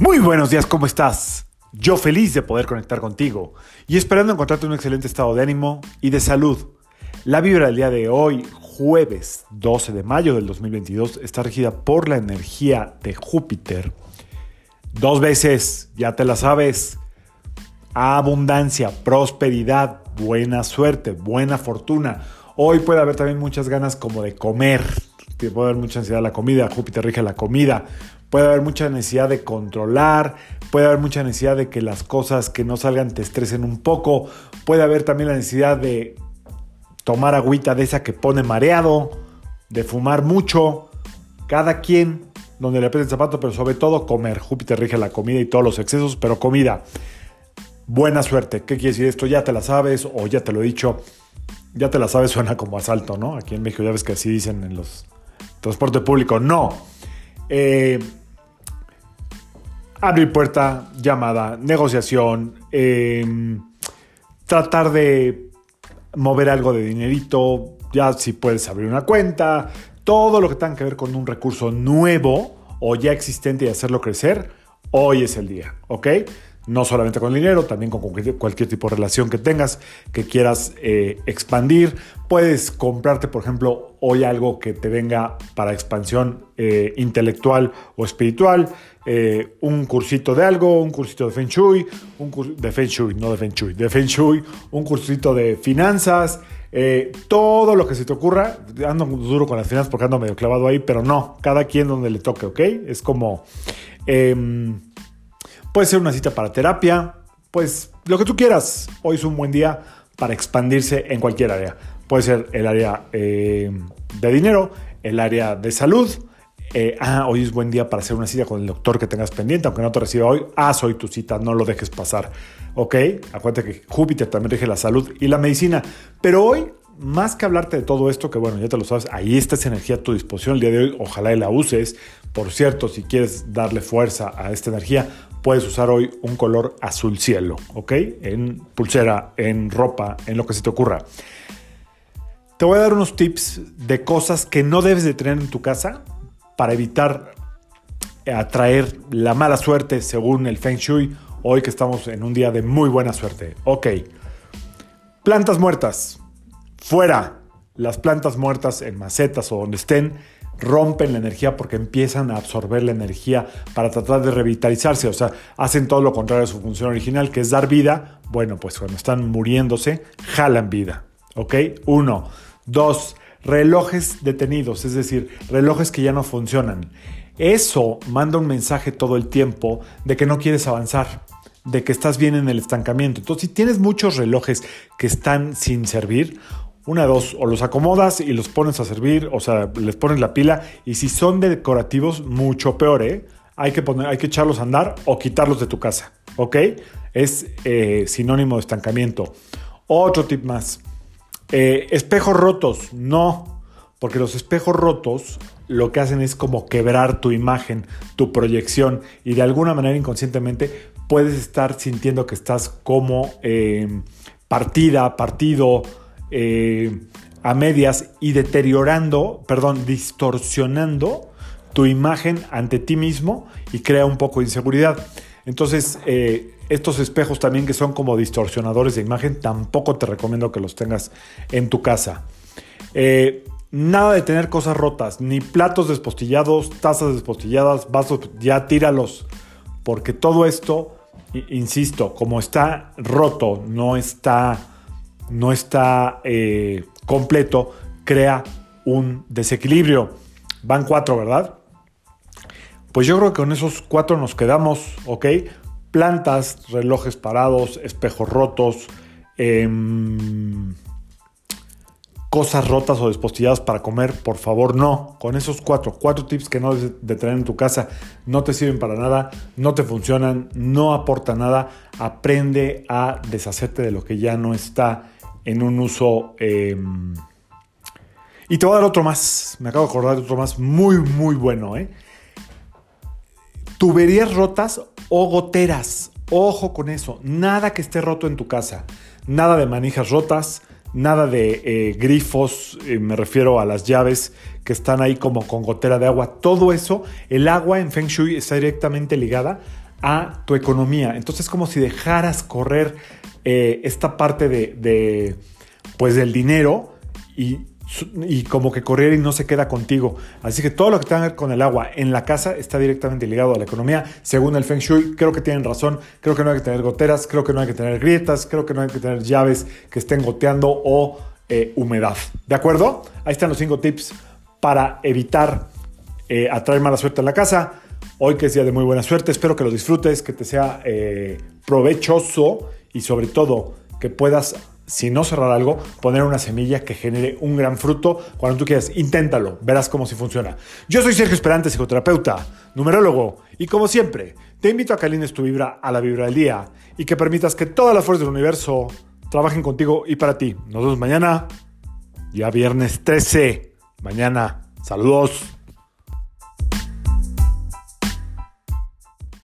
Muy buenos días, ¿cómo estás? Yo feliz de poder conectar contigo y esperando encontrarte en un excelente estado de ánimo y de salud. La vibra del día de hoy, jueves 12 de mayo del 2022, está regida por la energía de Júpiter. Dos veces, ya te la sabes. Abundancia, prosperidad, buena suerte, buena fortuna. Hoy puede haber también muchas ganas como de comer. Puede haber mucha ansiedad de la comida. Júpiter rige la comida puede haber mucha necesidad de controlar, puede haber mucha necesidad de que las cosas que no salgan te estresen un poco, puede haber también la necesidad de tomar agüita de esa que pone mareado, de fumar mucho, cada quien donde le apriete el zapato, pero sobre todo comer. Júpiter rige la comida y todos los excesos, pero comida. Buena suerte. ¿Qué quiere decir esto? Ya te la sabes o ya te lo he dicho. Ya te la sabes, suena como asalto, ¿no? Aquí en México ya ves que así dicen en los transporte público. No. Eh, abrir puerta, llamada, negociación, em, tratar de mover algo de dinerito, ya si puedes abrir una cuenta, todo lo que tenga que ver con un recurso nuevo o ya existente y hacerlo crecer, hoy es el día, ¿ok? No solamente con dinero, también con cualquier, tipo de relación que tengas, que quieras eh, expandir. Puedes comprarte, por ejemplo, hoy algo que te venga para expansión eh, intelectual o espiritual, eh, un cursito de algo, un cursito de Feng Shui, un de Feng Shui, no de Feng Shui, de Feng Shui, un cursito de finanzas, todo lo que se te ocurra. Ando duro con las finanzas porque ando medio clavado ahí, pero no, cada quien donde le toque, ¿ok? Es como... Em, Puede ser una cita para terapia, pues lo que tú quieras. Hoy es un buen día para expandirse en cualquier área. Puede ser el área eh, de dinero, el área de salud. Eh, ah, hoy es buen día para hacer una cita con el doctor que tengas pendiente, aunque no te reciba hoy. Haz hoy tu cita, no lo dejes pasar. ¿Ok? Acuérdate que Júpiter también rige la salud y la medicina. Pero hoy más que hablarte de todo esto, que bueno, ya te lo sabes, ahí está esa energía a tu disposición el día de hoy, ojalá y la uses. Por cierto, si quieres darle fuerza a esta energía, puedes usar hoy un color azul cielo, ¿ok? En pulsera, en ropa, en lo que se te ocurra. Te voy a dar unos tips de cosas que no debes de tener en tu casa para evitar atraer la mala suerte según el Feng Shui, hoy que estamos en un día de muy buena suerte. Ok, plantas muertas fuera. Las plantas muertas en macetas o donde estén rompen la energía porque empiezan a absorber la energía para tratar de revitalizarse. O sea, hacen todo lo contrario a su función original, que es dar vida. Bueno, pues cuando están muriéndose, jalan vida. ¿Ok? Uno. Dos, relojes detenidos, es decir, relojes que ya no funcionan. Eso manda un mensaje todo el tiempo de que no quieres avanzar, de que estás bien en el estancamiento. Entonces, si tienes muchos relojes que están sin servir, una, dos, o los acomodas y los pones a servir, o sea, les pones la pila, y si son decorativos, mucho peor, ¿eh? Hay que, poner, hay que echarlos a andar o quitarlos de tu casa, ¿ok? Es eh, sinónimo de estancamiento. Otro tip más. Eh, espejos rotos, no, porque los espejos rotos lo que hacen es como quebrar tu imagen, tu proyección, y de alguna manera inconscientemente puedes estar sintiendo que estás como eh, partida, partido, eh, a medias y deteriorando, perdón, distorsionando tu imagen ante ti mismo y crea un poco de inseguridad. Entonces, eh, estos espejos también que son como distorsionadores de imagen, tampoco te recomiendo que los tengas en tu casa. Eh, nada de tener cosas rotas, ni platos despostillados, tazas despostilladas, vasos, ya tíralos, porque todo esto, insisto, como está roto, no está no está eh, completo, crea un desequilibrio. Van cuatro, ¿verdad? Pues yo creo que con esos cuatro nos quedamos, ¿ok? Plantas, relojes parados, espejos rotos, em, cosas rotas o despostilladas para comer, por favor, no. Con esos cuatro, cuatro tips que no debes de tener en tu casa, no te sirven para nada, no te funcionan, no aportan nada. Aprende a deshacerte de lo que ya no está en un uso... Em, y te voy a dar otro más, me acabo de acordar de otro más muy, muy bueno. ¿eh? Tuberías rotas o goteras. Ojo con eso. Nada que esté roto en tu casa. Nada de manijas rotas. Nada de eh, grifos. Eh, me refiero a las llaves que están ahí como con gotera de agua. Todo eso, el agua en Feng Shui está directamente ligada a tu economía. Entonces es como si dejaras correr eh, esta parte de, pues del dinero y, y como que correr y no se queda contigo. Así que todo lo que tenga con el agua en la casa está directamente ligado a la economía. Según el Feng Shui, creo que tienen razón. Creo que no hay que tener goteras, creo que no hay que tener grietas, creo que no hay que tener llaves que estén goteando o eh, humedad. ¿De acuerdo? Ahí están los cinco tips para evitar eh, atraer mala suerte en la casa. Hoy que es día de muy buena suerte, espero que lo disfrutes, que te sea provechoso y sobre todo que puedas, si no cerrar algo, poner una semilla que genere un gran fruto cuando tú quieras. Inténtalo, verás cómo si funciona. Yo soy Sergio Esperante, psicoterapeuta, numerólogo, y como siempre, te invito a que alines tu vibra a la vibra del día y que permitas que toda la fuerza del universo trabajen contigo y para ti. Nos vemos mañana, ya viernes 13. Mañana. Saludos.